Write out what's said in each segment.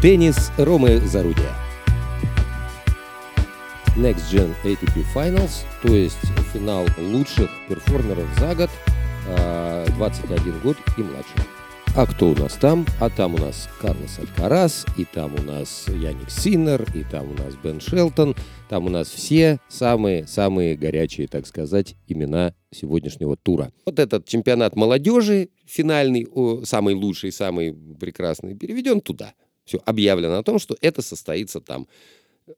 Теннис Ромы Зарудия. Next Gen ATP Finals, то есть финал лучших перформеров за год, 21 а, год и младше. А кто у нас там? А там у нас Карлос Алькарас, и там у нас Яник Синер, и там у нас Бен Шелтон. Там у нас все самые-самые горячие, так сказать, имена сегодняшнего тура. Вот этот чемпионат молодежи, финальный, самый лучший, самый прекрасный, переведен туда. Все объявлено о том, что это состоится там.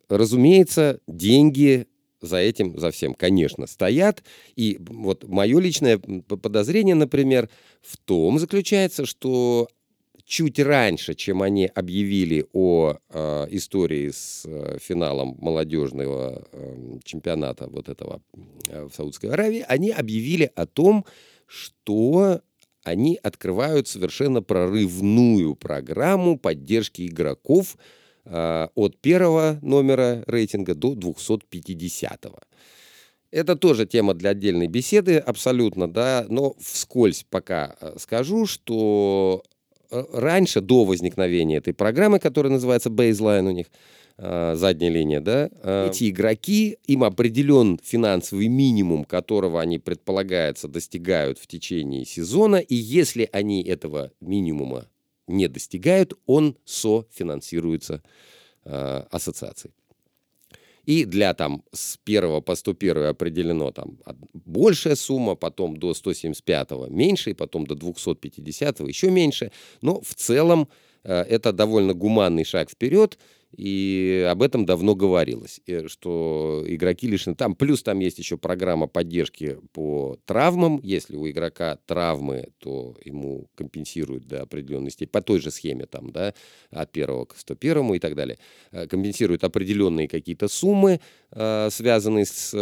Разумеется, деньги за этим, за всем, конечно, стоят. И вот мое личное подозрение, например, в том заключается, что чуть раньше, чем они объявили о э, истории с э, финалом молодежного э, чемпионата вот этого э, в Саудской Аравии, они объявили о том, что они открывают совершенно прорывную программу поддержки игроков Э, от первого номера рейтинга до 250 -го. Это тоже тема для отдельной беседы, абсолютно, да, но вскользь пока э, скажу, что раньше, до возникновения этой программы, которая называется Baseline у них, задняя линия, да, эти игроки, им определен финансовый минимум, которого они, предполагается, достигают в течение сезона, и если они этого минимума не достигают, он софинансируется э, ассоциацией. И для там с 1 по 101 определено там большая сумма, потом до 175 меньше, и потом до 250 еще меньше. Но в целом э, это довольно гуманный шаг вперед. И об этом давно говорилось, э, что игроки лишены... Там, плюс там есть еще программа поддержки по травмам. Если у игрока травмы, то ему компенсируют до определенной степени, по той же схеме, там, да, от первого к 101 и так далее. Э, компенсируют определенные какие-то суммы, э, связанные с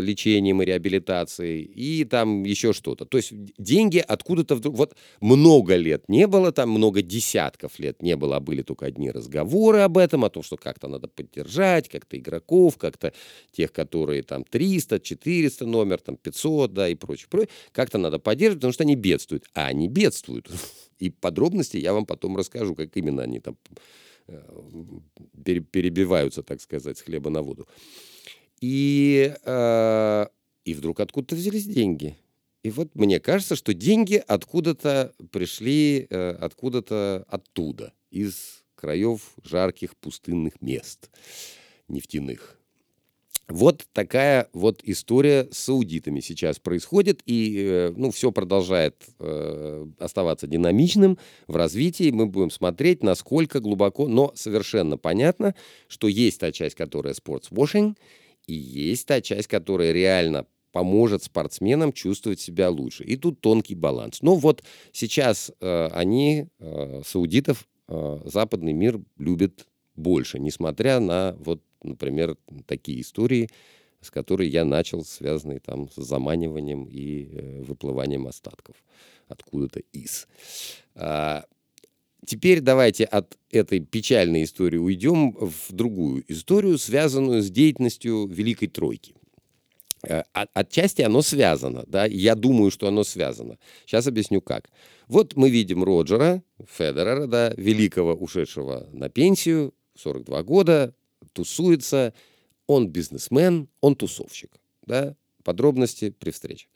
лечением и реабилитацией, и там еще что-то. То есть деньги откуда-то вдруг... Вот много лет не было, там много десятков лет не было, а были только одни разговоры об этом, этом, о том, что как-то надо поддержать, как-то игроков, как-то тех, которые там 300, 400 номер, там 500, да, и прочее, прочее. Как-то надо поддерживать, потому что они бедствуют. А они бедствуют. И подробности я вам потом расскажу, как именно они там э, перебиваются, так сказать, с хлеба на воду. И, э, и вдруг откуда-то взялись деньги. И вот мне кажется, что деньги откуда-то пришли, э, откуда-то оттуда, из краев жарких пустынных мест нефтяных. Вот такая вот история с аудитами сейчас происходит, и э, ну, все продолжает э, оставаться динамичным в развитии. Мы будем смотреть, насколько глубоко, но совершенно понятно, что есть та часть, которая спортсвошинг, и есть та часть, которая реально поможет спортсменам чувствовать себя лучше. И тут тонкий баланс. Но вот сейчас э, они, э, саудитов, Э, западный мир любит больше, несмотря на, вот, например, такие истории, с которой я начал, связанные там с заманиванием и э, выплыванием остатков откуда-то из. А, теперь давайте от этой печальной истории уйдем в другую историю, связанную с деятельностью Великой Тройки. Э, отчасти оно связано, да, я думаю, что оно связано. Сейчас объясню как. Вот мы видим Роджера Федерера, да, великого, ушедшего на пенсию, 42 года, тусуется, он бизнесмен, он тусовщик, да, подробности при встрече.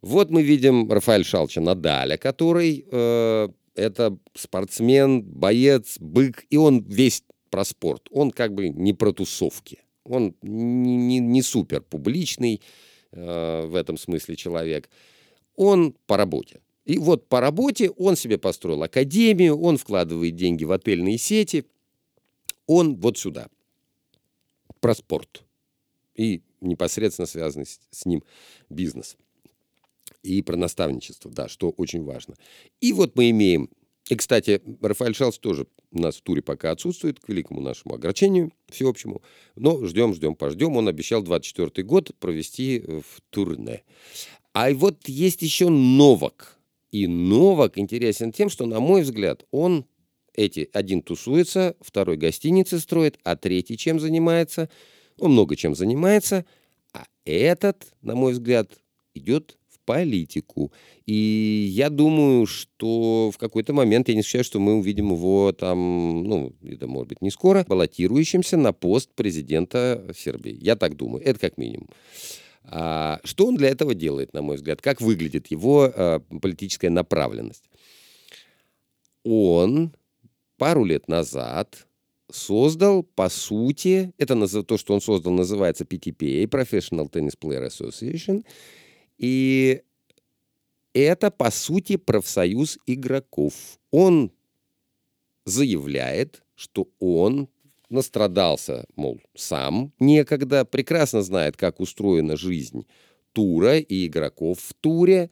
Вот мы видим Рафаэль Шалча Надаля, который э, это спортсмен, боец, бык, и он весь про спорт, он как бы не про тусовки он не, не, не супер публичный э, в этом смысле человек. Он по работе. И вот по работе он себе построил академию, он вкладывает деньги в отельные сети. Он вот сюда. Про спорт. И непосредственно связанный с, с ним бизнес. И про наставничество, да, что очень важно. И вот мы имеем и, кстати, Рафаэль Шалс тоже у нас в туре пока отсутствует, к великому нашему огорчению всеобщему. Но ждем, ждем, пождем. Он обещал 24 год провести в турне. А вот есть еще Новак. И Новак интересен тем, что, на мой взгляд, он эти один тусуется, второй гостиницы строит, а третий чем занимается? Он много чем занимается, а этот, на мой взгляд, идет политику. И я думаю, что в какой-то момент, я не исключаю, что мы увидим его там, ну, это может быть не скоро, баллотирующимся на пост президента Сербии. Я так думаю. Это как минимум. А, что он для этого делает, на мой взгляд? Как выглядит его а, политическая направленность? Он пару лет назад создал, по сути, это то, что он создал, называется PTPA, Professional Tennis Player Association, и это, по сути, профсоюз игроков. Он заявляет, что он настрадался, мол, сам некогда, прекрасно знает, как устроена жизнь тура и игроков в туре,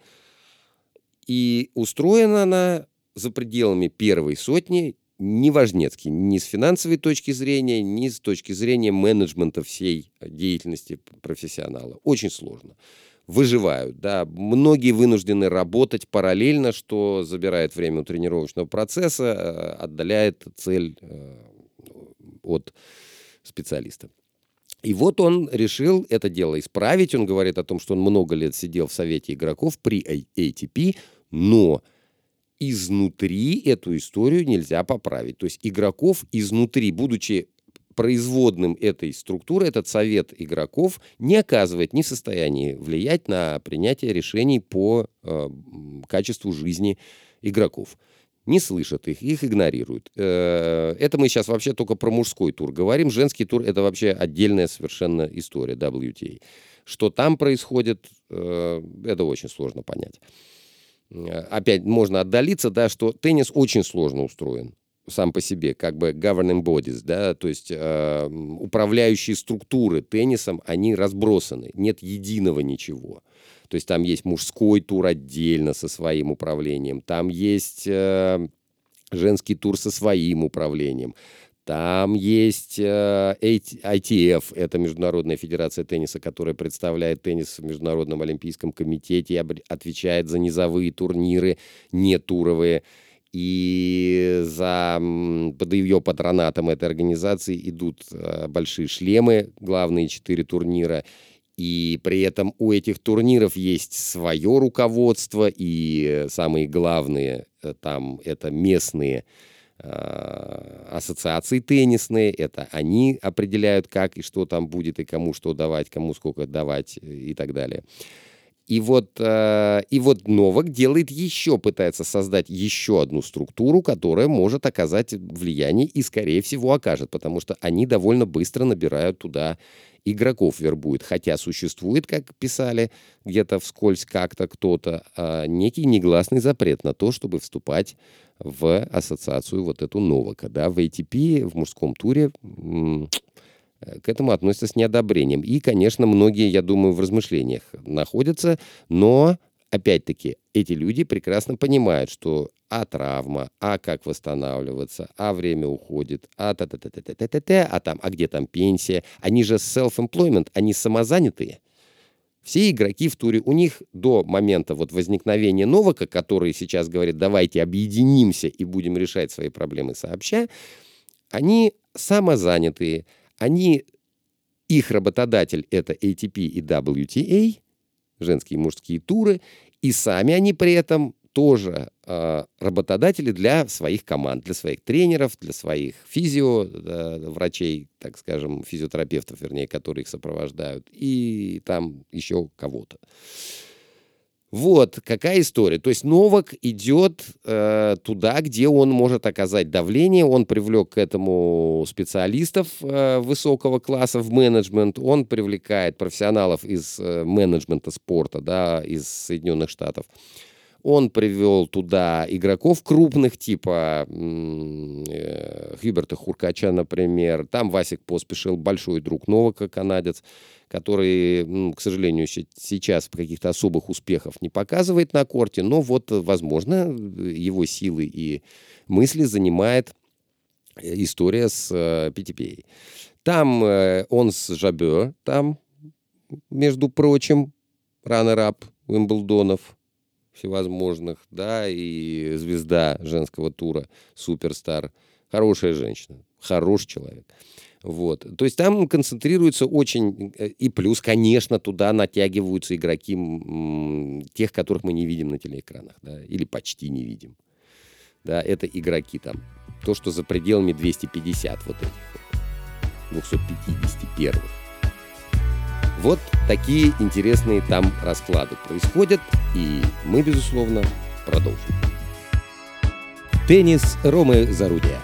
и устроена она за пределами первой сотни неважнецкий ни с финансовой точки зрения, ни с точки зрения менеджмента всей деятельности профессионала. Очень сложно. Выживают, да. Многие вынуждены работать параллельно, что забирает время у тренировочного процесса, э, отдаляет цель э, от специалиста. И вот он решил это дело исправить. Он говорит о том, что он много лет сидел в совете игроков при ATP, но изнутри эту историю нельзя поправить. То есть игроков изнутри, будучи производным этой структуры, этот совет игроков не оказывает ни в состоянии влиять на принятие решений по э, качеству жизни игроков. Не слышат их, их игнорируют. Э, это мы сейчас вообще только про мужской тур говорим. Женский тур — это вообще отдельная совершенно история WTA. Что там происходит, э, это очень сложно понять. Опять можно отдалиться, да, что теннис очень сложно устроен сам по себе, как бы governing bodies, да, то есть э, управляющие структуры теннисом, они разбросаны, нет единого ничего. То есть там есть мужской тур отдельно со своим управлением, там есть э, женский тур со своим управлением, там есть э, ITF, это Международная федерация тенниса, которая представляет теннис в Международном олимпийском комитете и отвечает за низовые турниры, не туровые. И за, под ее патронатом этой организации идут э, большие шлемы, главные четыре турнира. И при этом у этих турниров есть свое руководство, и самые главные э, там это местные Э, ассоциации теннисные, это они определяют, как и что там будет, и кому что давать, кому сколько давать и так далее. И вот, э, и вот Новак делает еще, пытается создать еще одну структуру, которая может оказать влияние и, скорее всего, окажет, потому что они довольно быстро набирают туда игроков вербует. Хотя существует, как писали где-то вскользь как-то кто-то, э, некий негласный запрет на то, чтобы вступать в ассоциацию вот эту Новака. Да? В ATP, в мужском туре к этому относятся с неодобрением. И, конечно, многие, я думаю, в размышлениях находятся, но, опять-таки, эти люди прекрасно понимают, что а травма, а как восстанавливаться, а время уходит, а та та та та та та та та а там, а где там пенсия. Они же self-employment, они самозанятые. Все игроки в туре, у них до момента вот возникновения Новака, который сейчас говорит, давайте объединимся и будем решать свои проблемы сообща, они самозанятые, они, их работодатель это ATP и WTA, женские и мужские туры, и сами они при этом тоже э, работодатели для своих команд, для своих тренеров, для своих физио, э, врачей, так скажем, физиотерапевтов, вернее, которые их сопровождают, и там еще кого-то. Вот какая история. То есть Новак идет э, туда, где он может оказать давление. Он привлек к этому специалистов э, высокого класса в менеджмент. Он привлекает профессионалов из э, менеджмента спорта, да, из Соединенных Штатов. Он привел туда игроков крупных, типа э, Хьюберта Хуркача, например. Там Васик поспешил, большой друг Новака, канадец, который, к сожалению, сейчас каких-то особых успехов не показывает на корте, но вот, возможно, его силы и мысли занимает история с э, PTPA. Там э, он с Жабе, там, между прочим, раннер-ап Уимблдонов, всевозможных, да, и звезда женского тура, суперстар. Хорошая женщина, хороший человек. Вот. То есть там концентрируется очень... Э, и плюс, конечно, туда натягиваются игроки тех, которых мы не видим на телеэкранах, да, или почти не видим. Да, это игроки там. То, что за пределами 250 вот этих 251. Вот такие интересные там расклады происходят, и мы, безусловно, продолжим. Теннис Ромы Зарудия.